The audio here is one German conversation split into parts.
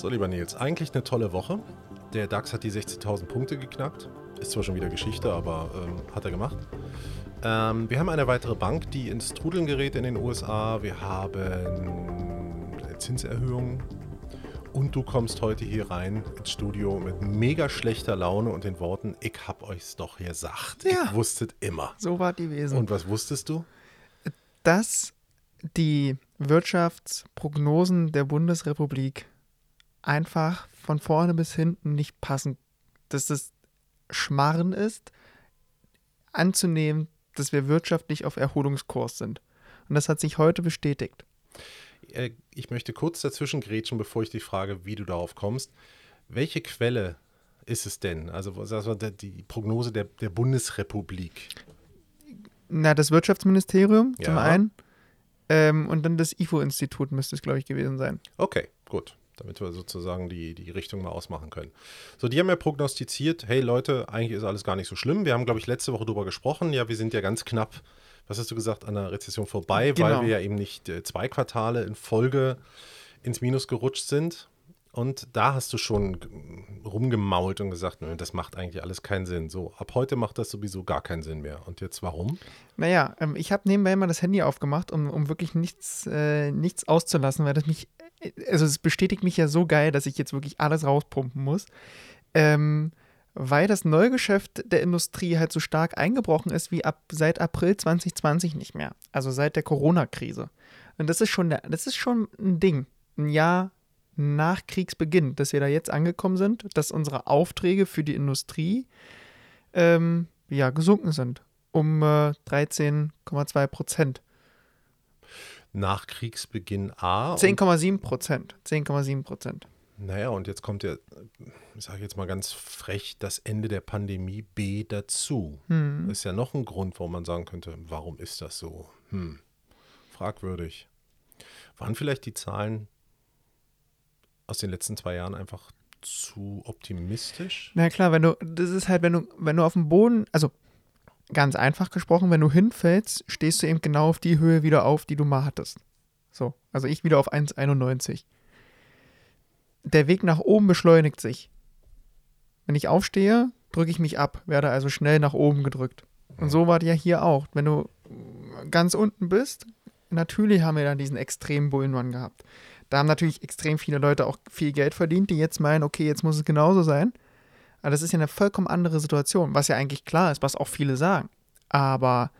So, lieber Nils, eigentlich eine tolle Woche. Der DAX hat die 60.000 Punkte geknackt. Ist zwar schon wieder Geschichte, aber ähm, hat er gemacht. Ähm, wir haben eine weitere Bank, die ins Trudeln gerät in den USA. Wir haben eine Zinserhöhung. Und du kommst heute hier rein ins Studio mit mega schlechter Laune und den Worten, ich hab euch's doch gesagt. Ja. Ich wusstet immer. So war die Wesen. Und was wusstest du? dass die Wirtschaftsprognosen der Bundesrepublik einfach von vorne bis hinten nicht passen. Dass das Schmarren ist, anzunehmen, dass wir wirtschaftlich auf Erholungskurs sind. Und das hat sich heute bestätigt. Äh, Ich möchte kurz dazwischen grätschen, bevor ich die frage, wie du darauf kommst. Welche Quelle ist es denn? Also die Prognose der, der Bundesrepublik. Na, das Wirtschaftsministerium zum Ja. einen ähm, und dann das IFO-Institut müsste es, glaube ich, gewesen sein. Okay, gut. Damit wir sozusagen die, die Richtung mal ausmachen können. So, die haben ja prognostiziert, hey Leute, eigentlich ist alles gar nicht so schlimm. Wir haben, glaube ich, letzte Woche drüber gesprochen. Ja, wir sind ja ganz knapp, was hast du gesagt, an der Rezession vorbei, Genau. weil wir ja eben nicht äh, zwei Quartale in Folge ins Minus gerutscht sind. Und da hast du schon rumgemault und gesagt, nö, das macht eigentlich alles keinen Sinn. So, ab heute macht das sowieso gar keinen Sinn mehr. Und jetzt warum? Naja, ähm, ich habe nebenbei mal das Handy aufgemacht, um, um wirklich nichts, äh, nichts auszulassen, weil das mich, also es bestätigt mich ja so geil, dass ich jetzt wirklich alles rauspumpen muss. Ähm, weil das Neugeschäft der Industrie halt so stark eingebrochen ist wie ab seit April 2020 nicht mehr. Also seit der Corona-Krise. Und das ist schon das ist schon ein Ding. Ein Jahr nach Kriegsbeginn, dass wir da jetzt angekommen sind, dass unsere Aufträge für die Industrie ähm, ja, gesunken sind um äh, 13,2 Prozent. Nach Kriegsbeginn A. und 10,7 Prozent. 10,7 Prozent. Naja, und jetzt kommt ja, ich sage jetzt mal ganz frech, das Ende der Pandemie B dazu. Hm. Das ist ja noch ein Grund, warum man sagen könnte, warum ist das so? Hm, fragwürdig. Waren vielleicht die Zahlen aus den letzten zwei Jahren einfach zu optimistisch? Na klar, wenn du, das ist halt, wenn du, wenn du auf dem Boden, also ganz einfach gesprochen, wenn du hinfällst, stehst du eben genau auf die Höhe wieder auf, die du mal hattest. So, also ich wieder auf 1,91. Der Weg nach oben beschleunigt sich. Wenn ich aufstehe, drücke ich mich ab, werde also schnell nach oben gedrückt. Und so war das ja hier auch. Wenn du ganz unten bist, natürlich haben wir dann diesen extremen Bullenrun gehabt. Da haben natürlich extrem viele Leute auch viel Geld verdient, die jetzt meinen, okay, jetzt muss es genauso sein. Aber das ist ja eine vollkommen andere Situation, was ja eigentlich klar ist, was auch viele sagen. Aber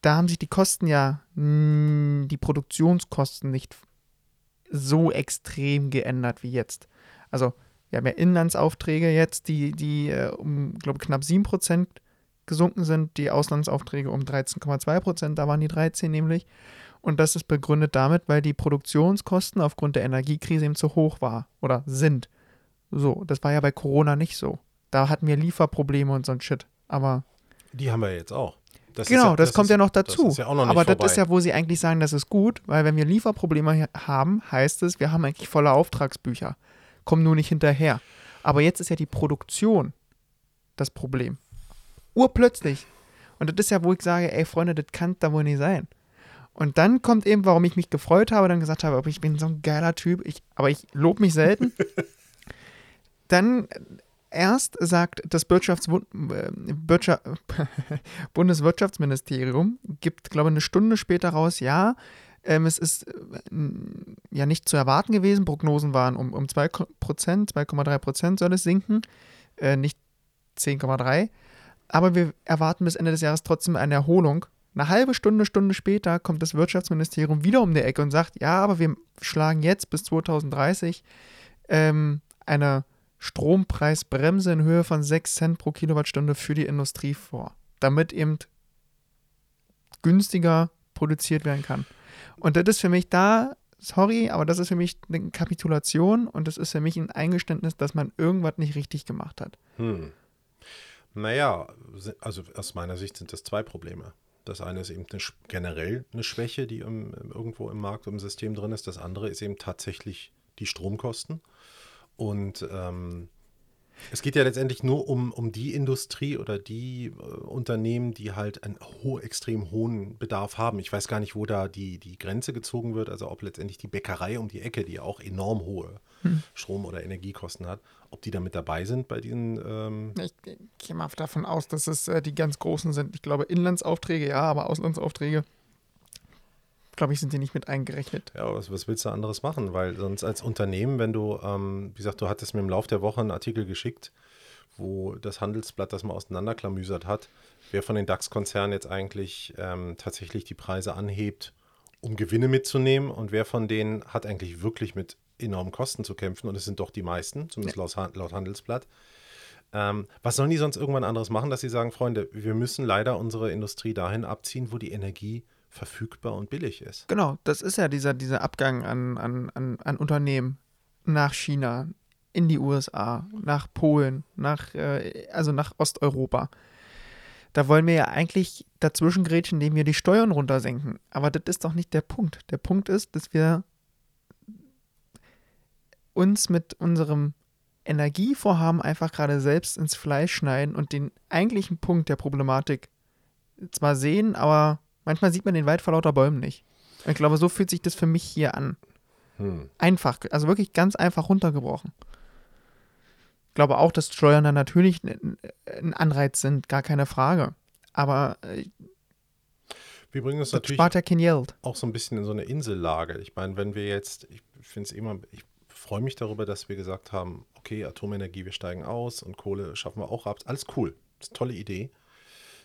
da haben sich die Kosten ja, die Produktionskosten nicht so extrem geändert wie jetzt. Also wir haben ja Inlandsaufträge jetzt, die, die äh, um, glaube knapp 7% gesunken sind, die Auslandsaufträge um 13,2%, da waren die 13 nämlich. Und das ist begründet damit, weil die Produktionskosten aufgrund der Energiekrise eben zu hoch war oder sind. So, das war ja bei Corona nicht so. Da hatten wir Lieferprobleme und so ein Shit. Aber Die haben wir jetzt auch. Das genau, ja- das, kommt ist- ja noch dazu. Das ist ja auch noch nicht Aber das vorbei. ist ja, wo sie eigentlich sagen, das ist gut, weil wenn wir Lieferprobleme haben, heißt es, wir haben eigentlich volle Auftragsbücher. Kommen nur nicht hinterher. Aber jetzt ist ja die Produktion das Problem. Urplötzlich. Und das ist ja, wo ich sage, ey Freunde, das kann da wohl nicht sein. Und dann kommt eben, warum ich mich gefreut habe, dann gesagt habe, ich bin so ein geiler Typ, ich, aber ich lobe mich selten. dann erst sagt das äh, Wirtschaft Bundeswirtschaftsministerium, gibt, glaube ich, eine Stunde später raus, ja, ähm, es ist äh, ja nicht zu erwarten gewesen. Prognosen waren um, um 2 Prozent, 2,3 Prozent soll es sinken, äh, nicht 10,3. Aber wir erwarten bis Ende des Jahres trotzdem eine Erholung. Eine halbe Stunde, Stunde später kommt das Wirtschaftsministerium wieder um die Ecke und sagt, ja, aber wir schlagen jetzt bis 2030 ähm, eine Strompreisbremse in Höhe von 6 Cent pro Kilowattstunde für die Industrie vor, damit eben günstiger produziert werden kann. Und das ist für mich da, sorry, aber das ist für mich eine Kapitulation und das ist für mich ein Eingeständnis, dass man irgendwas nicht richtig gemacht hat. Hm. Naja, also aus meiner Sicht sind das zwei Probleme. Das eine ist eben eine, generell eine Schwäche, die im, irgendwo im Markt, im System drin ist. Das andere ist eben tatsächlich die Stromkosten. Und ähm, Es geht ja letztendlich nur um, um die Industrie oder die äh, Unternehmen, die halt einen ho extrem hohen Bedarf haben. Ich weiß gar nicht, wo da die, die Grenze gezogen wird, also ob letztendlich die Bäckerei um die Ecke, die auch enorm hohe hm. Strom- oder Energiekosten hat, ob die da mit dabei sind bei diesen. Ähm ich, ich gehe mal davon aus, dass es äh, die ganz großen sind. Ich glaube, Inlandsaufträge ja, aber Auslandsaufträge glaube ich, sind die nicht mit eingerechnet. Ja, was, was, willst du anderes machen? Weil sonst als Unternehmen, wenn du, ähm, wie gesagt, du hattest mir im Laufe der Woche einen Artikel geschickt, wo das Handelsblatt das mal auseinanderklamüsert hat, wer von den DAX-Konzernen jetzt eigentlich ähm, tatsächlich die Preise anhebt, um Gewinne mitzunehmen und wer von denen hat eigentlich wirklich mit enormen Kosten zu kämpfen und es sind doch die meisten, zumindest ja. laut, laut Handelsblatt. Ähm, was sollen die sonst irgendwann anderes machen, dass sie sagen, Freunde, wir müssen leider unsere Industrie dahin abziehen, wo die Energie verfügbar und billig ist. Genau, das ist ja dieser, dieser Abgang an, an, an, an Unternehmen nach China, in die USA, nach Polen, nach, äh, also nach Osteuropa. Da wollen wir ja eigentlich dazwischen grätschen, indem wir die Steuern runtersenken. Aber das ist doch nicht der Punkt. Der Punkt ist, dass wir uns mit unserem Energievorhaben einfach gerade selbst ins Fleisch schneiden und den eigentlichen Punkt der Problematik zwar sehen, aber Manchmal sieht man den Wald vor lauter Bäumen nicht. Ich glaube, so fühlt sich das für mich hier an. Hm. Einfach, also wirklich ganz einfach runtergebrochen. Ich glaube auch, dass Steuern dann natürlich ein Anreiz sind, gar keine Frage. Aber äh, wir bringen uns das natürlich spart ja kein Geld. auch so ein bisschen in so eine Insellage. Ich meine, wenn wir jetzt, ich finde es immer, ich freue mich darüber, dass wir gesagt haben, okay, Atomenergie, wir steigen aus und Kohle schaffen wir auch ab. Alles cool. Das ist eine tolle Idee.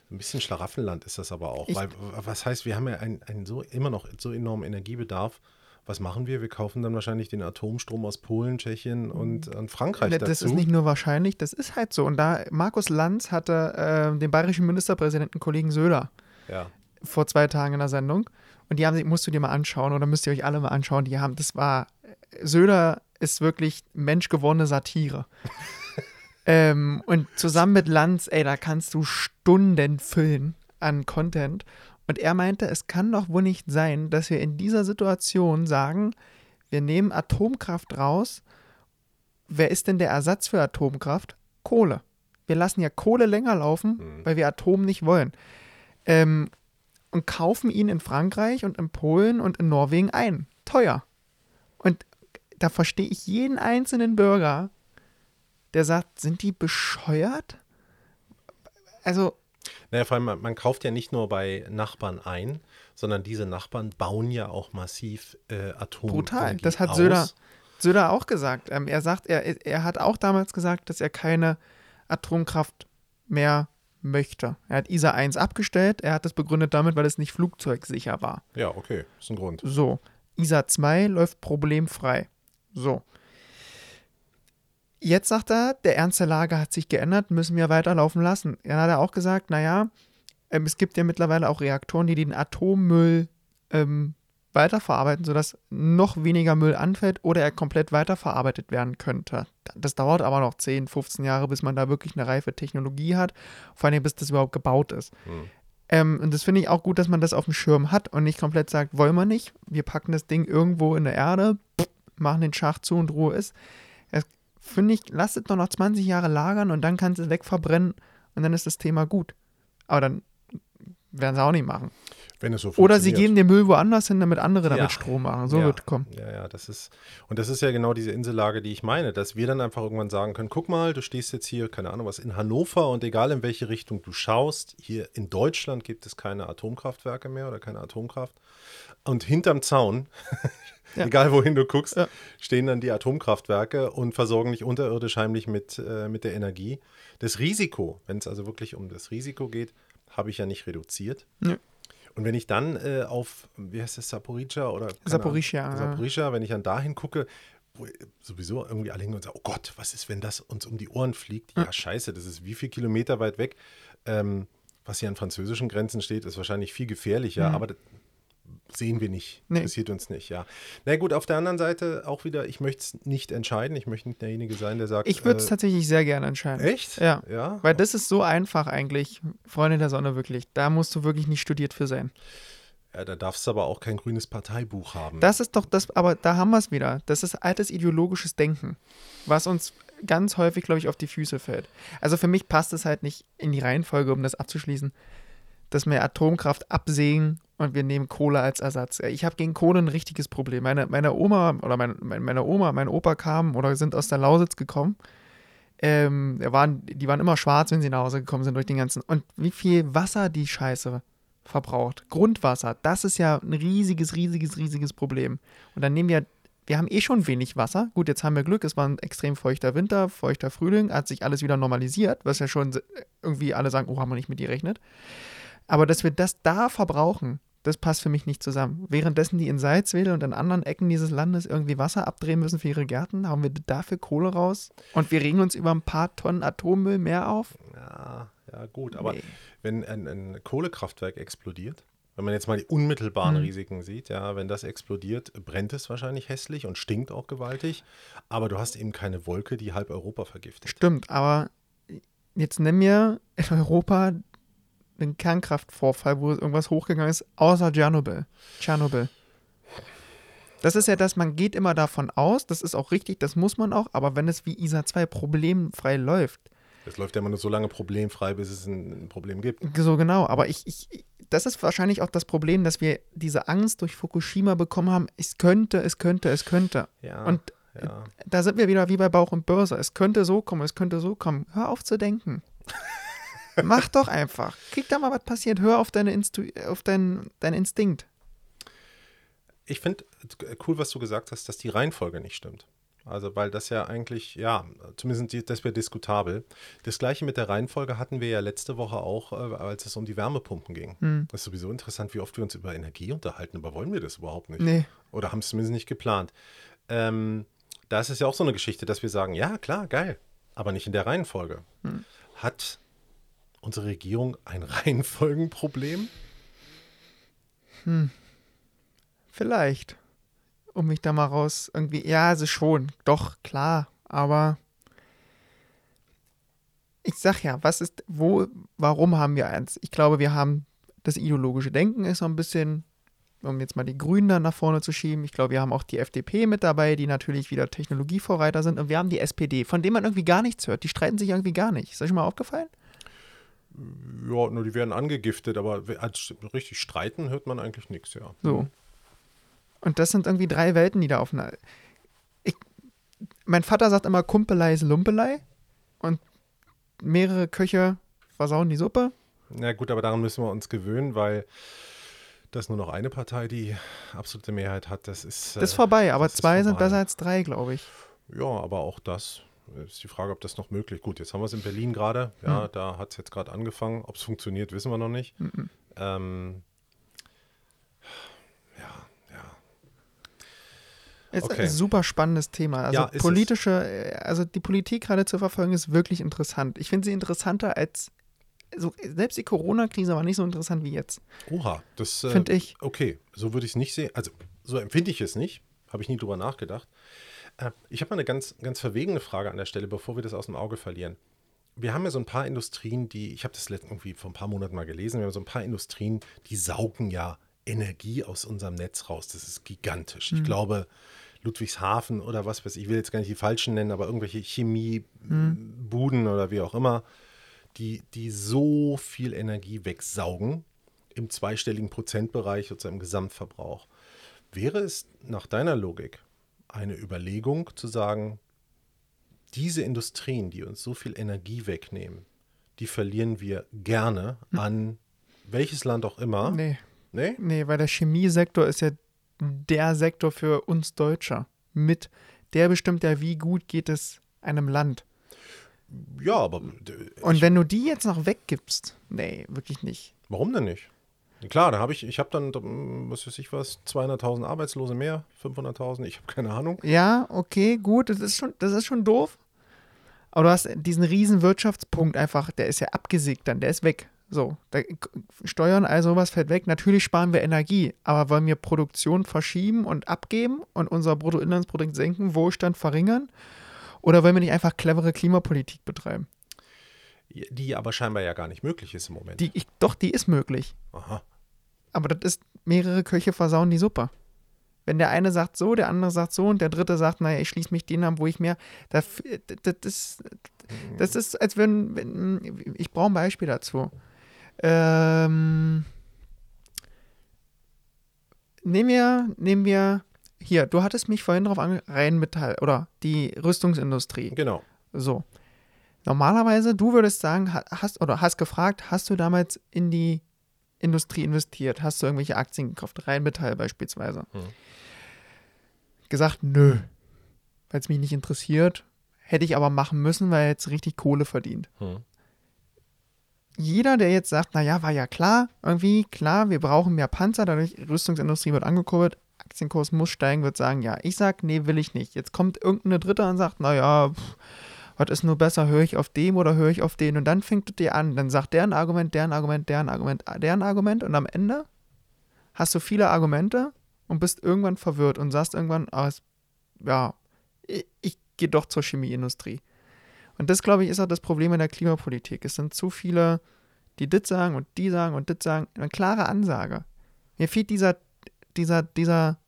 Ein bisschen Schlaraffenland ist das aber auch. Ich weil, was heißt, wir haben ja einen, einen so immer noch so enormen Energiebedarf. Was machen wir? Wir kaufen dann wahrscheinlich den Atomstrom aus Polen, Tschechien und an Frankreich das dazu. Das ist nicht nur wahrscheinlich, das ist halt so. Und da Markus Lanz hatte äh, den bayerischen Ministerpräsidenten Kollegen Söder ja. vor zwei Tagen in der Sendung. Und die haben sich, musst du dir mal anschauen oder müsst ihr euch alle mal anschauen. Die haben, das war, Söder ist wirklich menschgewonnene Satire. Ähm, und zusammen mit Lanz, ey, da kannst du Stunden füllen an Content. Und er meinte, es kann doch wohl nicht sein, dass wir in dieser Situation sagen, wir nehmen Atomkraft raus. Wer ist denn der Ersatz für Atomkraft? Kohle. Wir lassen ja Kohle länger laufen, mhm. weil wir Atom nicht wollen. Ähm, und kaufen ihn in Frankreich und in Polen und in Norwegen ein. Teuer. Und da verstehe ich jeden einzelnen Bürger, der sagt, sind die bescheuert? Also. Naja, vor allem, man, man kauft ja nicht nur bei Nachbarn ein, sondern diese Nachbarn bauen ja auch massiv äh, Atom. Brutal. Das hat Söder, Söder auch gesagt. Ähm, er sagt, er, er hat auch damals gesagt, dass er keine Atomkraft mehr möchte. Er hat ISA 1 abgestellt. Er hat das begründet damit, weil es nicht flugzeugsicher war. Ja, okay. Ist ein Grund. So. ISA 2 läuft problemfrei. So. Jetzt sagt er, der Ernst der Lage hat sich geändert, müssen wir weiterlaufen lassen. Dann hat er auch gesagt, naja, ähm, es gibt ja mittlerweile auch Reaktoren, die den Atommüll ähm, weiterverarbeiten, sodass noch weniger Müll anfällt oder er komplett weiterverarbeitet werden könnte. Das dauert aber noch 10, 15 Jahre, bis man da wirklich eine reife Technologie hat, vor allem bis das überhaupt gebaut ist. Hm. Ähm, und das finde ich auch gut, dass man das auf dem Schirm hat und nicht komplett sagt, wollen wir nicht, wir packen das Ding irgendwo in der Erde, machen den Schacht zu und Ruhe ist finde ich, lasst es doch noch 20 Jahre lagern und dann kannst du es wegverbrennen und dann ist das Thema gut. Aber dann werden sie auch nicht machen. Wenn es so Oder sie geben den Müll woanders hin, damit andere damit ja. Strom machen. So ja. wird kommen. Ja, ja, das ist, und das ist ja genau diese Insellage, die ich meine, dass wir dann einfach irgendwann sagen können: guck mal, du stehst jetzt hier, keine Ahnung was, in Hannover und egal in welche Richtung du schaust, hier in Deutschland gibt es keine Atomkraftwerke mehr oder keine Atomkraft. Und hinterm Zaun ja. egal wohin du guckst, ja. stehen dann die Atomkraftwerke und versorgen dich unterirdisch heimlich mit, äh, mit der Energie. Das Risiko, wenn es also wirklich um das Risiko geht, habe ich ja nicht reduziert. Ja. Und wenn ich dann äh, auf, wie heißt das, Saporica oder? Saporica. Saporica, wenn ich dann dahin gucke, wo sowieso irgendwie alle hingehen und sagen, oh Gott, was ist, wenn das uns um die Ohren fliegt? Ja, scheiße, das ist wie viele Kilometer weit weg. Ähm, was hier an französischen Grenzen steht, ist wahrscheinlich viel gefährlicher, mhm. aber sehen wir nicht. Nee. Interessiert uns nicht, ja. Na gut, auf der anderen Seite auch wieder, ich möchte es nicht entscheiden. Ich möchte nicht derjenige sein, der sagt. Ich würde es äh, tatsächlich sehr gerne entscheiden. Echt? Ja. ja. Weil das ist so einfach eigentlich, Freunde der Sonne wirklich. Da musst du wirklich nicht studiert für sein. Ja, da darfst du aber auch kein grünes Parteibuch haben. Das ist doch das, aber da haben wir es wieder. Das ist altes ideologisches Denken, was uns ganz häufig, glaube ich, auf die Füße fällt. Also für mich passt es halt nicht in die Reihenfolge, um das abzuschließen, dass wir Atomkraft absägen und wir nehmen Kohle als Ersatz. Ich habe gegen Kohle ein richtiges Problem. Meine, meine Oma oder mein, meine Oma, mein Opa kamen oder sind aus der Lausitz gekommen. Ähm, waren, die waren immer schwarz, wenn sie nach Hause gekommen sind durch den ganzen. Und wie viel Wasser die Scheiße verbraucht. Grundwasser, das ist ja ein riesiges, riesiges, riesiges Problem. Und dann nehmen wir, wir haben eh schon wenig Wasser. Gut, jetzt haben wir Glück, es war ein extrem feuchter Winter, feuchter Frühling, hat sich alles wieder normalisiert, was ja schon irgendwie alle sagen, oh, haben wir nicht mit gerechnet. Aber dass wir das da verbrauchen, das passt für mich nicht zusammen. Währenddessen die in Salzwedel und in anderen Ecken dieses Landes irgendwie Wasser abdrehen müssen für ihre Gärten, haben wir dafür Kohle raus und wir regen uns über ein paar Tonnen Atommüll mehr auf. Ja, ja gut, aber nee. wenn ein, ein, Kohlekraftwerk explodiert, wenn man jetzt mal die unmittelbaren hm. Risiken sieht, ja, wenn das explodiert, brennt es wahrscheinlich hässlich und stinkt auch gewaltig, aber du hast eben keine Wolke, die halb Europa vergiftet. Stimmt, aber jetzt nimm mir in Europa einen Kernkraftvorfall, wo irgendwas hochgegangen ist, außer Tschernobyl. Tschernobyl. Das ist ja das, man geht immer davon aus, das ist auch richtig, das muss man auch, aber wenn es wie ISA 2 problemfrei läuft. Es läuft ja immer nur so lange problemfrei, bis es ein Problem gibt. So genau, aber ich, ich, das ist wahrscheinlich auch das Problem, dass wir diese Angst durch Fukushima bekommen haben, es könnte, es könnte, es könnte. Ja, und ja. da sind wir wieder wie bei Bauch und Börse. Es könnte so kommen, es könnte so kommen. Hör auf zu denken. Mach doch einfach. Krieg da mal, was passiert. Hör auf, deine Instu auf deinen dein Instinkt. Ich finde cool, was du gesagt hast, dass die Reihenfolge nicht stimmt. Also, weil das ja eigentlich, ja, zumindest das wäre diskutabel. Das gleiche mit der Reihenfolge hatten wir ja letzte Woche auch, äh, als es um die Wärmepumpen ging. Hm. Das ist sowieso interessant, wie oft wir uns über Energie unterhalten, aber wollen wir das überhaupt nicht? Nee. Oder haben es zumindest nicht geplant. Ähm, da ist es ja auch so eine Geschichte, dass wir sagen, ja, klar, geil, aber nicht in der Reihenfolge. Hm. Hat unsere Regierung ein Reihenfolgenproblem? Hm. Vielleicht. Um mich da mal raus irgendwie. Ja, also schon. Doch, klar. Aber ich sag ja, was ist, wo, warum haben wir eins? Ich glaube, wir haben das ideologische Denken ist so ein bisschen, um jetzt mal die Grünen dann nach vorne zu schieben. Ich glaube, wir haben auch die FDP mit dabei, die natürlich wieder Technologievorreiter sind. Und wir haben die SPD, von dem man irgendwie gar nichts hört. Die streiten sich irgendwie gar nicht. Ist euch mal aufgefallen? Ja, nur die werden angegiftet, aber als richtig streiten hört man eigentlich nichts, ja. So. Und das sind irgendwie drei Welten, die da auf Ich, mein Vater sagt immer, Kumpelei ist Lumpelei. Und mehrere Köche versauen die Suppe. Na gut, aber daran müssen wir uns gewöhnen, weil das nur noch eine Partei die absolute Mehrheit hat. Das ist. Das ist vorbei, aber zwei sind besser als drei, glaube ich. Ja, aber auch das ist die Frage, ob das noch möglich ist. Gut, jetzt haben wir es in Berlin gerade. Ja, mhm. da hat es jetzt gerade angefangen. Ob es funktioniert, wissen wir noch nicht. Mhm. Ähm, ja, ja. Es okay. ist ein super spannendes Thema. Also ja, politische, es. Äh, also die Politik gerade zu verfolgen, ist wirklich interessant. Ich finde sie interessanter als so, selbst die Corona-Krise war nicht so interessant wie jetzt. Oha, das äh, finde ich. Okay, so würde ich es nicht sehen. Also so empfinde ich es nicht. Habe ich nie drüber nachgedacht. Äh, ich habe mal eine ganz, ganz verwegene Frage an der Stelle, bevor wir das aus dem Auge verlieren. Wir haben ja so ein paar Industrien, die, ich habe das irgendwie vor ein paar Monaten mal gelesen, wir haben so ein paar Industrien, die saugen ja Energie aus unserem Netz raus. Das ist gigantisch. Mhm. Ich glaube, Ludwigshafen oder was weiß ich, ich will jetzt gar nicht die falschen nennen, aber irgendwelche Chemiebuden mhm. oder wie auch immer, die, die so viel Energie wegsaugen im zweistelligen Prozentbereich sozusagen im Gesamtverbrauch. Wäre es nach deiner Logik eine Überlegung zu sagen, diese Industrien, die uns so viel Energie wegnehmen, die verlieren wir gerne hm. an welches Land auch immer. Nee. Nee? Nee, weil der Chemiesektor ist ja der Sektor für uns Deutscher. Mit der bestimmt ja, wie gut geht es einem Land. Ja, aber. Und wenn du die jetzt noch weggibst, nee, wirklich nicht. Warum denn nicht? Klar, da habe ich, ich habe dann, was weiß ich was, 200.000 Arbeitslose mehr, 500.000, ich habe keine Ahnung. Ja, okay, gut, das ist schon, das ist schon doof. Aber du hast diesen riesen Wirtschaftspunkt einfach, der ist ja abgesägt dann, der ist weg. So, Steuern, all sowas fällt weg. Natürlich sparen wir Energie, aber wollen wir Produktion verschieben und abgeben und unser Bruttoinlandsprodukt senken, Wohlstand verringern? Oder wollen wir nicht einfach clevere Klimapolitik betreiben? Die aber scheinbar ja gar nicht möglich ist im Moment. Die, ich, doch, die ist möglich. Aha. Aber das ist, mehrere Köche versauen die Suppe. Wenn der eine sagt so, der andere sagt so und der dritte sagt, naja, ich schließe mich denen an, wo ich mehr. Das, das, das, das ist, als wenn, wenn ich brauche ein Beispiel dazu. Ähm, nehmen wir, nehmen wir, hier, du hattest mich vorhin drauf ange, Rheinmetall oder die Rüstungsindustrie. Genau. So. Normalerweise, du würdest sagen, ha- hast oder hast gefragt, hast du damals in die Industrie investiert? Hast du irgendwelche Aktien gekauft? Rheinmetall beispielsweise. Hm. Gesagt, nö. Weil es mich nicht interessiert. Hätte ich aber machen müssen, weil er jetzt richtig Kohle verdient. Hm. Jeder, der jetzt sagt, naja, war ja klar, irgendwie, klar, wir brauchen mehr Panzer, dadurch Rüstungsindustrie wird angekurbelt, Aktienkurs muss steigen, wird sagen, ja, ich sag, nee, will ich nicht. Jetzt kommt irgendeine Dritte und sagt, naja, pff, was ist nur besser, höre ich auf dem oder höre ich auf den? Und dann fängt es dir an, dann sagt der ein Argument, der ein Argument, der ein Argument, der ein Argument und am Ende hast du viele Argumente und bist irgendwann verwirrt und sagst irgendwann, ah, es, ja, ich, ich gehe doch zur Chemieindustrie. Und das, glaube ich, ist auch das Problem in der Klimapolitik. Es sind zu viele, die dit sagen und die sagen und dit sagen. Eine klare Ansage. Mir fehlt dieser, dieser, dieser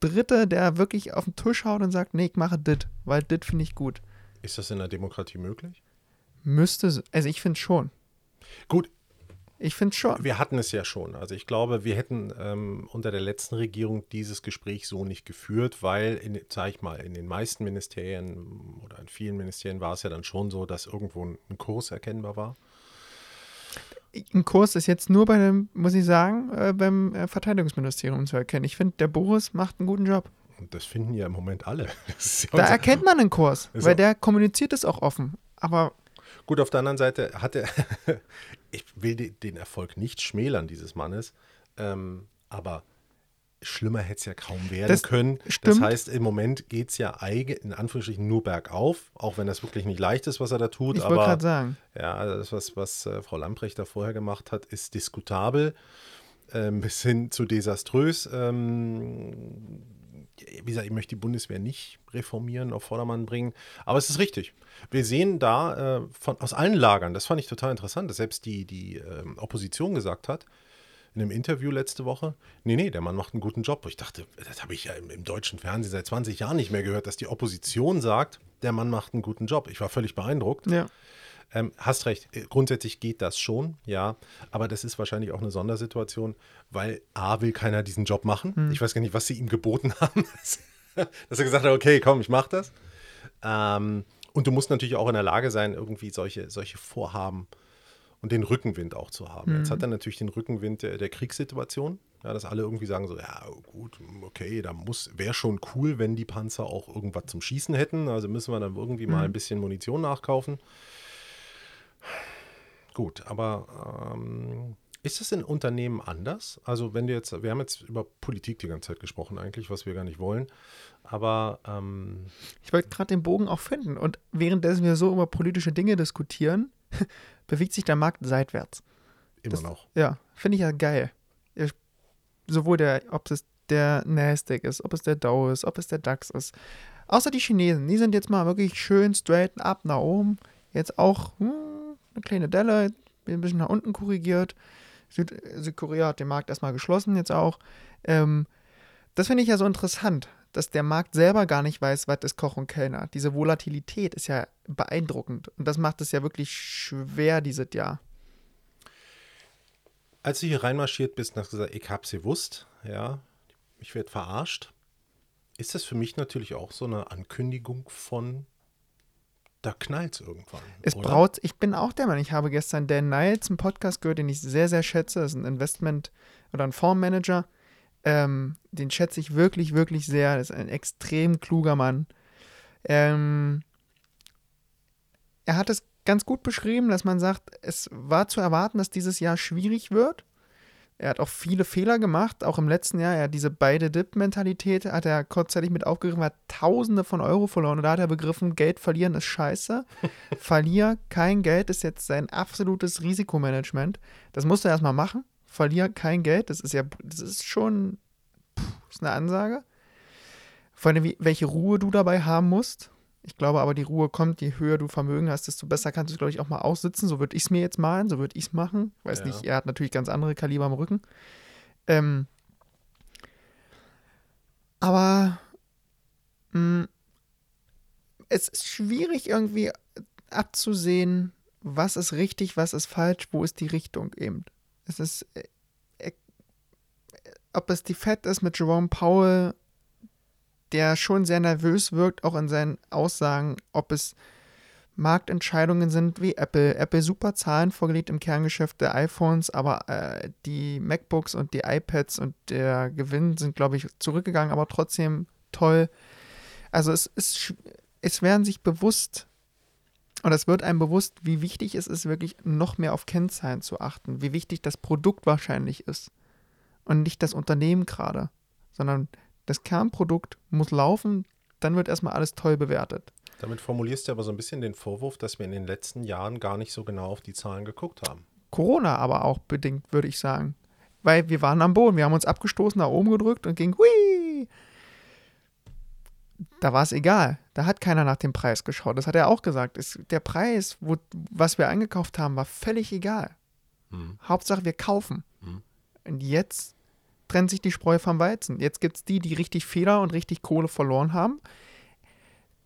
Dritte, der wirklich auf den Tisch haut und sagt, nee, ich mache dit, weil dit finde ich gut. Ist das in der Demokratie möglich? Müsste, so- also ich finde schon. Gut, Ich finde schon. wir hatten es ja schon. Also ich glaube, wir hätten ähm, unter der letzten Regierung dieses Gespräch so nicht geführt, weil, in, sag ich mal, in den meisten Ministerien oder in vielen Ministerien war es ja dann schon so, dass irgendwo ein, ein Kurs erkennbar war. Ein Kurs ist jetzt nur bei dem, muss ich sagen, äh, beim äh, Verteidigungsministerium zu erkennen. Ich finde, der Boris macht einen guten Job. Und das finden ja im Moment alle. Das ja Da erkennt man einen Kurs, weil der kommuniziert es auch offen. Aber Gut, auf der anderen Seite hat er, ich will de- den Erfolg nicht schmälern dieses Mannes, ähm, aber schlimmer hätte es ja kaum werden Das können. Das stimmt. heißt, im Moment geht es ja in Anführungsstrichen nur bergauf, auch wenn das wirklich nicht leicht ist, was er da tut. ich wollte gerade sagen, ja, das, was, was äh, Frau Lamprecht da vorher gemacht hat, ist diskutabel, ähm, bis hin zu desaströs. Ähm, wie gesagt, ich möchte die Bundeswehr nicht reformieren, auf Vordermann bringen. Aber es ist richtig. Wir sehen da äh, von, aus allen Lagern, das fand ich total interessant, dass selbst die, die ähm, Opposition gesagt hat, in einem Interview letzte Woche, nee, nee, der Mann macht einen guten Job. Ich dachte, das habe ich ja im, im deutschen Fernsehen seit 20 Jahren nicht mehr gehört, dass die Opposition sagt, der Mann macht einen guten Job. Ich war völlig beeindruckt. ja. Ähm, hast recht, äh, grundsätzlich geht das schon, ja, aber das ist wahrscheinlich auch eine Sondersituation, weil A will keiner diesen Job machen. Ich weiß gar nicht, was sie ihm geboten haben, dass er gesagt hat, okay, komm, ich mach das. Ähm, und du musst natürlich auch in der Lage sein, irgendwie solche, solche Vorhaben und den Rückenwind auch zu haben. Jetzt hat er natürlich den Rückenwind der, der Kriegssituation, ja, dass alle irgendwie sagen so, ja gut, okay, da muss, wäre schon cool, wenn die Panzer auch irgendwas zum Schießen hätten, also müssen wir dann irgendwie mal ein bisschen Munition nachkaufen. Gut, aber ähm, ist das in Unternehmen anders? Also wenn du jetzt, wir haben jetzt über Politik die ganze Zeit gesprochen eigentlich, was wir gar nicht wollen, aber ähm, Ich wollte gerade den Bogen auch finden. Und währenddessen wir so über politische Dinge diskutieren, bewegt sich der Markt seitwärts. immer Das- noch. Ja, finde ich ja geil. Ja, Sowohl der, ob es der Nasdaq ist, ob es der Dow ist, ob es der DAX ist. Außer die Chinesen, die sind jetzt mal wirklich schön straight up nach oben. Jetzt auch hm, eine kleine Delle, ein bisschen nach unten korrigiert. Süd Südkorea hat den Markt erstmal geschlossen, jetzt auch. Ähm, das finde ich ja so interessant, dass der Markt selber gar nicht weiß, was ist Koch und Kellner. Diese Volatilität ist ja beeindruckend. Und das macht es ja wirklich schwer dieses Jahr. Als du hier reinmarschiert bist und hast gesagt, ich hab's gewusst, ja, ich werde verarscht, ist das für mich natürlich auch so eine Ankündigung von, da knallt's irgendwann. Es oder? braut, ich bin auch der Meinung, ich habe gestern Dan Niles, einen Podcast gehört, den ich sehr, sehr schätze. Das ist ein Investment- oder ein Fondsmanager. Ähm, den schätze ich wirklich, wirklich sehr. Das ist ein extrem kluger Mann. Ähm, er hat es ganz gut beschrieben, dass man sagt, es war zu erwarten, dass dieses Jahr schwierig wird. Er hat auch viele Fehler gemacht, auch im letzten Jahr. Er hat diese beide Dip-Mentalität, hat er kurzzeitig mit aufgegriffen, hat Tausende von Euro verloren. Und da hat er begriffen, Geld verlieren ist scheiße. Verlier kein Geld ist jetzt sein absolutes Risikomanagement. Das musst du erstmal machen. Verlier kein Geld. Das ist ja, das ist schon puh, ist eine Ansage. Vor allem, wie, welche Ruhe du dabei haben musst. Ich glaube aber, die Ruhe kommt, je höher du Vermögen hast, desto besser kannst du es, glaube ich, auch mal aussitzen. So würde ich es mir jetzt malen, so würde ich es machen. Weiß Ja. nicht, er hat natürlich ganz andere Kaliber am Rücken. Ähm, Aber mh, mm, es ist schwierig irgendwie abzusehen, was ist richtig, was ist falsch, wo ist die Richtung eben. Es ist, äh, äh, ob es die Fett ist mit Jerome Powell, der schon sehr nervös wirkt, auch in seinen Aussagen, ob es Marktentscheidungen sind wie Apple. Apple super Zahlen vorgelegt im Kerngeschäft der iPhones, aber äh, die MacBooks und die iPads und der Gewinn sind, glaube ich, zurückgegangen, aber trotzdem toll. Also es ist, es werden sich bewusst und es wird einem bewusst, wie wichtig es ist, wirklich noch mehr auf Kennzahlen zu achten, wie wichtig das Produkt wahrscheinlich ist und nicht das Unternehmen gerade, sondern das Kernprodukt muss laufen, dann wird erstmal alles toll bewertet. Damit formulierst du aber so ein bisschen den Vorwurf, dass wir in den letzten Jahren gar nicht so genau auf die Zahlen geguckt haben. Corona aber auch bedingt, würde ich sagen. Weil wir waren am Boden, wir haben uns abgestoßen, nach oben gedrückt und ging hui. Da war es egal. Da hat keiner nach dem Preis geschaut. Das hat er auch gesagt. Es, der Preis, wo, was wir eingekauft haben, war völlig egal. Hm. Hauptsache, wir kaufen. Hm. Und jetzt trennt sich die Spreu vom Weizen. Jetzt gibt es die, die richtig Feder und richtig Kohle verloren haben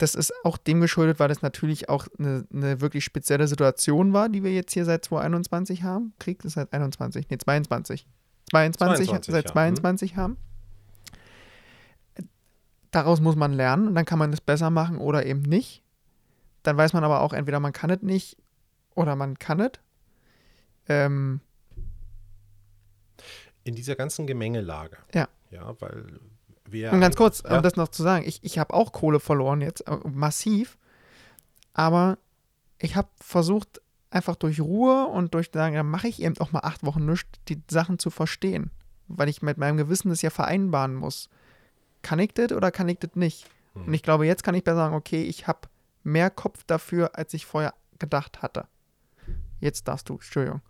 das ist auch dem geschuldet, weil das natürlich auch eine, eine, wirklich spezielle Situation war, die wir jetzt hier seit 2021 haben. Krieg ist seit 21, nee, 22. 22, 22 seit ja. 22 mhm. haben. Daraus muss man lernen und dann kann man es besser machen oder eben nicht. Dann weiß man aber auch, entweder man kann es nicht oder man kann es. Ähm, In dieser ganzen Gemengelage. Ja. Ja, weil wir Und ganz kurz, ja. um das noch zu sagen, ich, ich habe auch Kohle verloren jetzt, äh, massiv, aber ich habe versucht, einfach durch Ruhe und durch sagen, dann mache ich eben auch mal acht Wochen nichts, die Sachen zu verstehen, weil ich mit meinem Gewissen das ja vereinbaren muss. Kann ich das oder kann ich das nicht? Hm. Und ich glaube, jetzt kann ich besser sagen, okay, ich habe mehr Kopf dafür, als ich vorher gedacht hatte. Jetzt darfst du, Entschuldigung.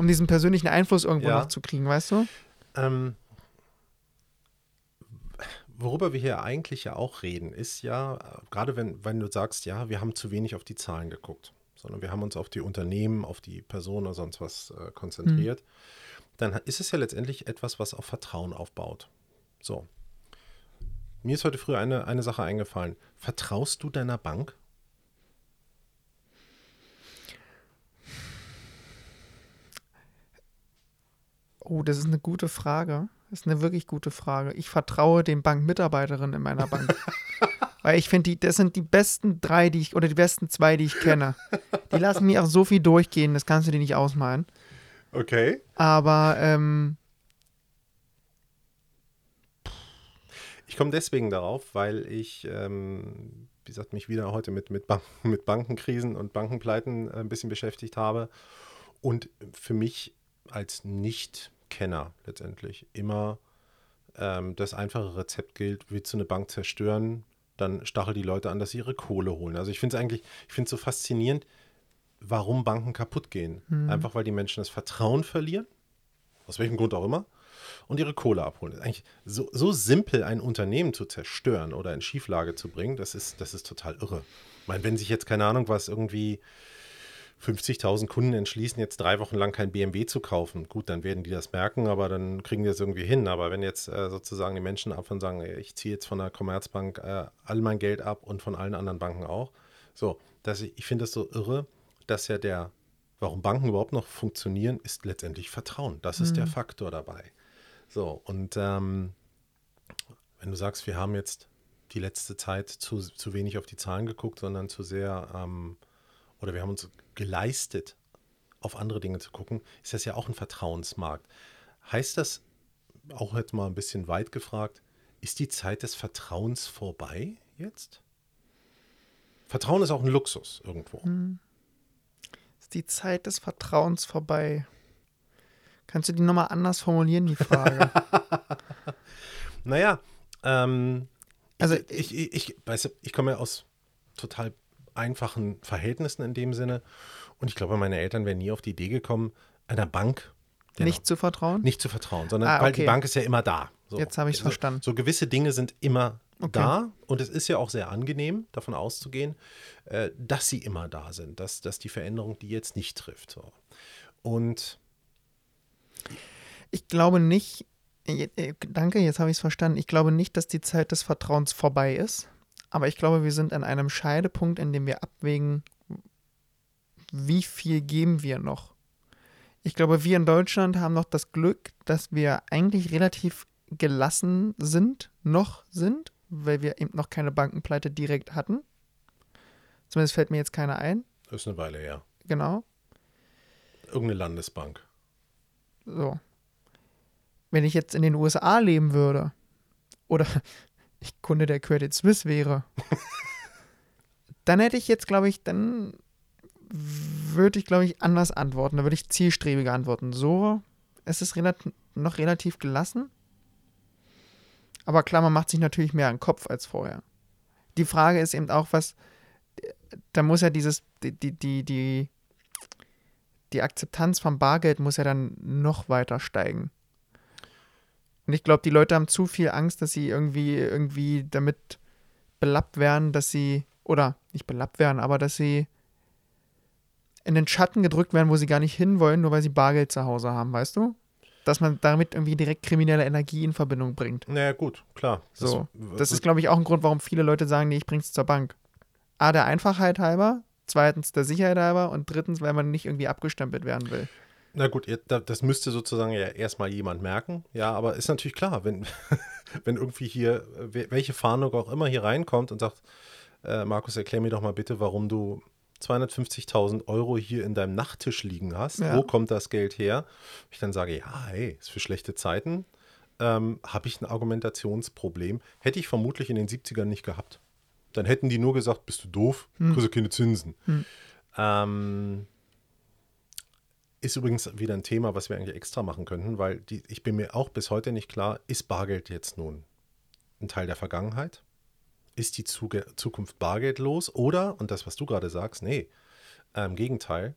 Um diesen persönlichen Einfluss irgendwo ja. noch zu kriegen, weißt du? Ähm, worüber wir hier eigentlich ja auch reden, ist ja, gerade wenn, wenn du sagst, ja, wir haben zu wenig auf die Zahlen geguckt, sondern wir haben uns auf die Unternehmen, auf die Personen oder sonst was äh, konzentriert, mhm. dann ist es ja letztendlich etwas, was auf Vertrauen aufbaut. So. Mir ist heute früh eine, eine Sache eingefallen. Vertraust du deiner Bank? Oh, das ist eine gute Frage. Das ist eine wirklich gute Frage. Ich vertraue den Bankmitarbeiterinnen in meiner Bank. Weil ich finde, das sind die besten drei, die ich, oder die besten zwei, die ich kenne. Die lassen mir auch so viel durchgehen, das kannst du dir nicht ausmalen. Okay. Aber, ähm, Ich komme deswegen darauf, weil ich, ähm, wie gesagt, mich wieder heute mit, mit, Bank mit Bankenkrisen und Bankenpleiten äh, ein bisschen beschäftigt habe. Und für mich als nicht Kenner letztendlich immer ähm, das einfache Rezept gilt, willst du eine Bank zerstören, dann stachel die Leute an, dass sie ihre Kohle holen. Also ich finde es eigentlich, ich finde es so faszinierend, warum Banken kaputt gehen. Mhm. Einfach weil die Menschen das Vertrauen verlieren, aus welchem Grund auch immer, und ihre Kohle abholen. Eigentlich so, so simpel ein Unternehmen zu zerstören oder in Schieflage zu bringen, das ist, das ist total irre. Ich meine, wenn sich jetzt, keine Ahnung, was irgendwie 50.000 Kunden entschließen, jetzt drei Wochen lang kein BMW zu kaufen. Gut, dann werden die das merken, aber dann kriegen die das irgendwie hin. Aber wenn jetzt äh, sozusagen die Menschen ab und sagen, ich ziehe jetzt von der Commerzbank äh, all mein Geld ab und von allen anderen Banken auch. So, dass ich, ich finde das so irre, dass ja der, warum Banken überhaupt noch funktionieren, ist letztendlich Vertrauen. Das ist mhm. der Faktor dabei. So, und ähm, wenn du sagst, wir haben jetzt die letzte Zeit zu, zu wenig auf die Zahlen geguckt, sondern zu sehr ähm, oder wir haben uns geleistet, auf andere Dinge zu gucken, ist das ja auch ein Vertrauensmarkt. Heißt das, auch jetzt mal ein bisschen weit gefragt, ist die Zeit des Vertrauens vorbei jetzt? Vertrauen ist auch ein Luxus irgendwo. Hm. Ist die Zeit des Vertrauens vorbei? Kannst du die nochmal anders formulieren, die Frage? naja, ähm, also ich, ich, ich, ich, ich komme ja aus total einfachen Verhältnissen in dem Sinne. Und ich glaube, meine Eltern wären nie auf die Idee gekommen, einer Bank nicht zu vertrauen? Nicht zu vertrauen, sondern ah, okay. weil die Bank ist ja immer da. So. Jetzt habe ich es so, verstanden. So gewisse Dinge sind immer okay. da und es ist ja auch sehr angenehm, davon auszugehen, äh, dass sie immer da sind, dass, dass die Veränderung die jetzt nicht trifft. So. Und ich glaube nicht, Äh, danke, jetzt habe ich es verstanden. Ich glaube nicht, dass die Zeit des Vertrauens vorbei ist, aber ich glaube, wir sind an einem Scheidepunkt, in dem wir abwägen, wie viel geben wir noch. Ich glaube, wir in Deutschland haben noch das Glück, dass wir eigentlich relativ gelassen sind, noch sind, weil wir eben noch keine Bankenpleite direkt hatten. Zumindest fällt mir jetzt keine ein. Das ist eine Weile her. Genau. Irgendeine Landesbank. So. Wenn ich jetzt in den USA leben würde oder ich Kunde der Credit Suisse wäre, dann hätte ich jetzt, glaube ich, dann würde ich, glaube ich, anders antworten. Da würde ich zielstrebiger antworten. So, es ist relativ, noch relativ gelassen. Aber klar, man macht sich natürlich mehr an Kopf als vorher. Die Frage ist eben auch, was, da muss ja dieses, die, die, die, die, die Akzeptanz vom Bargeld muss ja dann noch weiter steigen. Und ich glaube, die Leute haben zu viel Angst, dass sie irgendwie, irgendwie damit belappt werden, dass sie, oder nicht belappt werden, aber dass sie in den Schatten gedrückt werden, wo sie gar nicht hinwollen, nur weil sie Bargeld zu Hause haben, weißt du? Dass man damit irgendwie direkt kriminelle Energie in Verbindung bringt. Naja, gut, klar. Das, so. Das ist, glaube ich, auch ein Grund, warum viele Leute sagen, nee, ich bring's zur Bank. A, der Einfachheit halber, zweitens der Sicherheit halber und drittens, weil man nicht irgendwie abgestempelt werden will. Na gut, das müsste sozusagen ja erstmal jemand merken. Ja, aber ist natürlich klar, wenn, wenn irgendwie hier, welche Fahndung auch immer hier reinkommt und sagt, äh, Markus, erklär mir doch mal bitte, warum du 250.000 Euro hier in deinem Nachttisch liegen hast. Ja. Wo kommt das Geld her? Ich dann sage, ja, hey, ist für schlechte Zeiten. Ähm, Habe ich ein Argumentationsproblem? Hätte ich vermutlich in den 70ern nicht gehabt. Dann hätten die nur gesagt, bist du doof, hm. kriegst du keine Zinsen. Hm. Ähm, ist übrigens wieder ein Thema, was wir eigentlich extra machen könnten, weil die, ich bin mir auch bis heute nicht klar, ist Bargeld jetzt nun ein Teil der Vergangenheit? ist die Zukunft bargeldlos oder, und das, was du gerade sagst, nee, äh, im Gegenteil,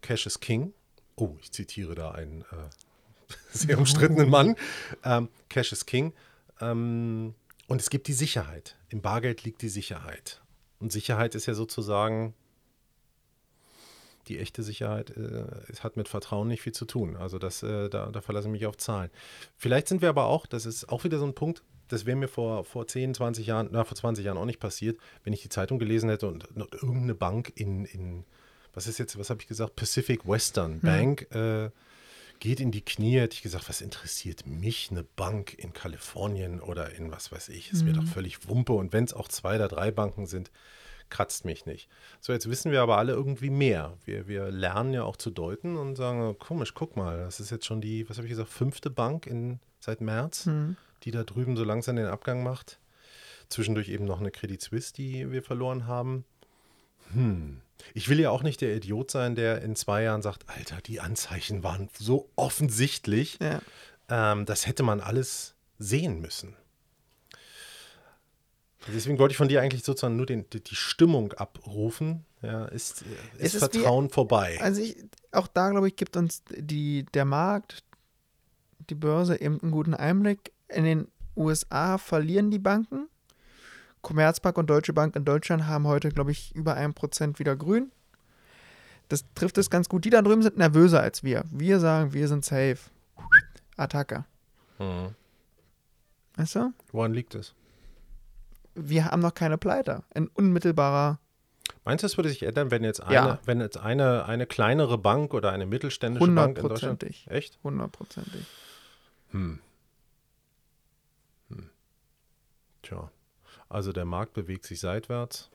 Cash is King. Oh, ich zitiere da einen äh, sehr umstrittenen Mann. Ähm, Cash is King. Ähm, und es gibt die Sicherheit. Im Bargeld liegt die Sicherheit. Und Sicherheit ist ja sozusagen die echte Sicherheit äh, hat mit Vertrauen nicht viel zu tun. Also das, äh, da, da verlasse ich mich auf Zahlen. Vielleicht sind wir aber auch, das ist auch wieder so ein Punkt, das wäre mir vor, vor 10, 20 Jahren, na, vor 20 Jahren auch nicht passiert, wenn ich die Zeitung gelesen hätte und, und irgendeine Bank in, in, was ist jetzt, was habe ich gesagt, Pacific Western hm. Bank äh, geht in die Knie, hätte ich gesagt, was interessiert mich eine Bank in Kalifornien oder in was weiß ich, ist hm. mir doch völlig Wumpe und wenn es auch zwei oder drei Banken sind, kratzt mich nicht. So, jetzt wissen wir aber alle irgendwie mehr. Wir, wir lernen ja auch zu deuten und sagen, oh, komisch, guck mal, das ist jetzt schon die, was habe ich gesagt, fünfte Bank in, seit März. Hm die da drüben so langsam den Abgang macht. Zwischendurch eben noch eine Credit Suisse, die wir verloren haben. Hm. Ich will ja auch nicht der Idiot sein, der in zwei Jahren sagt, Alter, die Anzeichen waren so offensichtlich. Ja. Ähm, das hätte man alles sehen müssen. Deswegen wollte ich von dir eigentlich sozusagen nur den, die Stimmung abrufen. Ja, ist, ist, ist Vertrauen wie, vorbei? Also ich, auch da, glaube ich, gibt uns die, der Markt, die Börse eben einen guten Einblick in den USA verlieren die Banken. Commerzbank und Deutsche Bank in Deutschland haben heute, glaube ich, über ein Prozent wieder grün. Das trifft es ganz gut. Die da drüben sind nervöser als wir. Wir sagen, wir sind safe. Attacke. Mhm. Weißt du? Woran liegt es? Wir haben noch keine Pleite. In unmittelbarer. Meinst du, es würde sich ändern, wenn jetzt eine, ja. wenn jetzt eine, eine kleinere Bank oder eine mittelständische Bank in Deutschland? Echt? Hundertprozentig. Hm. Tja, also der Markt bewegt sich seitwärts.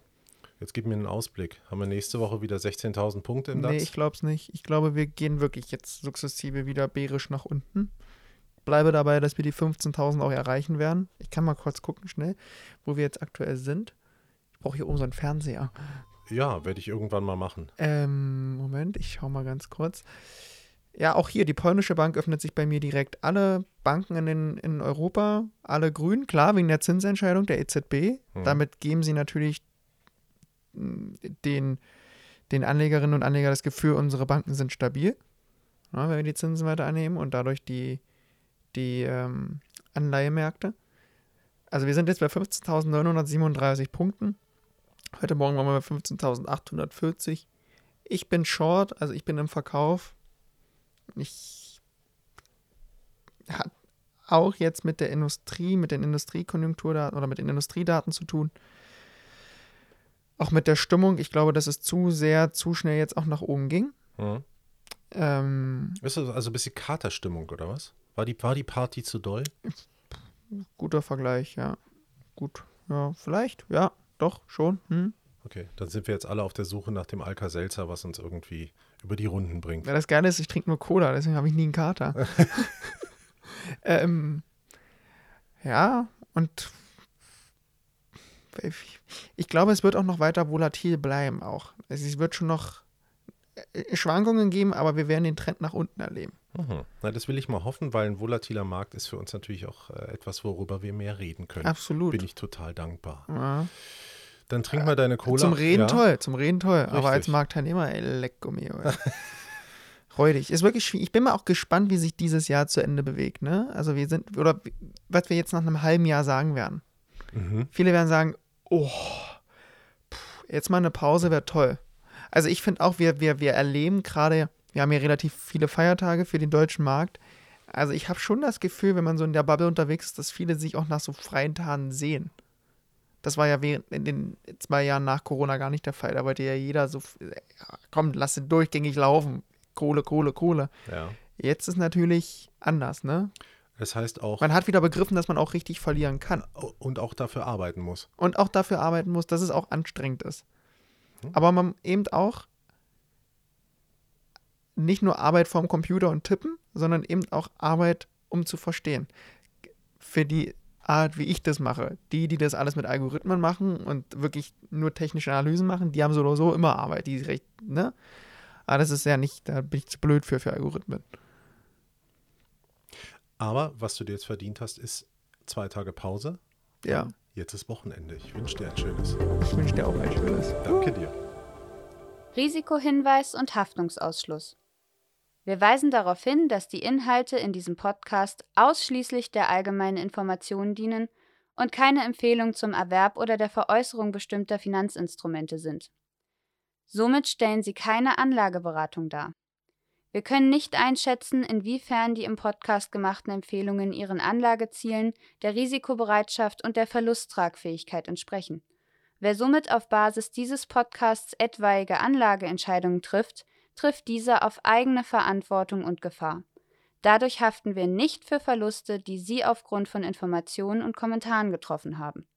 Jetzt gib mir einen Ausblick. Haben wir nächste Woche wieder 16.000 Punkte im DAX? Nee, ich glaube es nicht. Ich glaube, wir gehen wirklich jetzt sukzessive wieder bärisch nach unten. Bleibe dabei, dass wir die 15.000 auch erreichen werden. Ich kann mal kurz gucken, schnell, wo wir jetzt aktuell sind. Ich brauche hier oben so einen Fernseher. Ja, werde ich irgendwann mal machen. Ähm, Moment, ich schaue mal ganz kurz. Ja, auch hier, die polnische Bank öffnet sich bei mir direkt. Alle Banken in, den, in Europa, alle grün, klar, wegen der Zinsentscheidung der EZB. Mhm. Damit geben sie natürlich mm, den, den Anlegerinnen und Anlegern das Gefühl, unsere Banken sind stabil, ja, wenn wir die Zinsen weiter annehmen und dadurch die, die ähm, Anleihemärkte. Also wir sind jetzt bei 15.937 Punkten. Heute Morgen waren wir bei 15.840. Ich bin short, also ich bin im Verkauf ich hat auch jetzt mit der Industrie, mit den Industriekonjunkturdaten oder mit den Industriedaten zu tun. Auch mit der Stimmung. Ich glaube, dass es zu sehr, zu schnell jetzt auch nach oben ging. Mhm. Ähm, Ist das also ein bisschen Katerstimmung, oder was? War die, war die Party zu doll? guter Vergleich, ja. Gut. Ja, vielleicht. Ja, doch, schon. Hm. Okay, dann sind wir jetzt alle auf der Suche nach dem Alka-Seltzer, was uns irgendwie über die Runden bringt. Weil das Geile ist, ich trinke nur Cola, deswegen habe ich nie einen Kater. ähm, ja, und ich, glaube, es wird auch noch weiter volatil bleiben auch. Also es wird schon noch Schwankungen geben, aber wir werden den Trend nach unten erleben. Mhm. Na, das will ich mal hoffen, weil ein volatiler Markt ist für uns natürlich auch äh, etwas, worüber wir mehr reden können. Absolut. Bin ich total dankbar. Ja. Dann trink mal deine Cola. Zum Reden ja. toll, zum Reden toll. Aber als Richtig. Marktteilnehmer, ey, lecko mio. ey. Räudig. Ist wirklich schwierig. Ich bin mal auch gespannt, wie sich dieses Jahr zu Ende bewegt. Ne? Also wir sind, oder was wir jetzt nach einem halben Jahr sagen werden. Mhm. Viele werden sagen, oh, pff, jetzt mal eine Pause wäre toll. Also ich finde auch, wir, wir, wir erleben gerade, wir haben ja relativ viele Feiertage für den deutschen Markt. Also ich habe schon das Gefühl, wenn man so in der Bubble unterwegs ist, dass viele sich auch nach so freien Tagen sehen. Das war ja während in den zwei Jahren nach Corona gar nicht der Fall. Da wollte ja jeder so, komm, lass es durchgängig laufen. Kohle, Kohle, Kohle. Ja. Jetzt ist natürlich anders, ne? Das heißt auch, Man hat wieder begriffen, dass man auch richtig verlieren kann. und auch dafür arbeiten muss. und auch dafür arbeiten muss, dass es auch anstrengend ist. Hm. Aber man eben auch nicht nur Arbeit vorm Computer und Tippen, sondern eben auch Arbeit, um zu verstehen. Für die Art, wie ich das mache. Die, die das alles mit Algorithmen machen und wirklich nur technische Analysen machen, die haben so oder so immer Arbeit. Die recht, ne? Aber das ist ja nicht, da bin ich zu blöd für, für Algorithmen. Aber was du dir jetzt verdient hast, ist zwei Tage Pause. Ja, Jetzt ist Wochenende. Ich wünsche dir ein schönes. ich wünsche dir auch ein schönes. Danke dir. Risikohinweis und Haftungsausschluss. Wir weisen darauf hin, dass die Inhalte in diesem Podcast ausschließlich der allgemeinen Information dienen und keine Empfehlung zum Erwerb oder der Veräußerung bestimmter Finanzinstrumente sind. Somit stellen sie keine Anlageberatung dar. Wir können nicht einschätzen, inwiefern die im Podcast gemachten Empfehlungen ihren Anlagezielen, der Risikobereitschaft und der Verlusttragfähigkeit entsprechen. Wer somit auf Basis dieses Podcasts etwaige Anlageentscheidungen trifft, trifft diese auf eigene Verantwortung und Gefahr. Dadurch haften wir nicht für Verluste, die Sie aufgrund von Informationen und Kommentaren getroffen haben.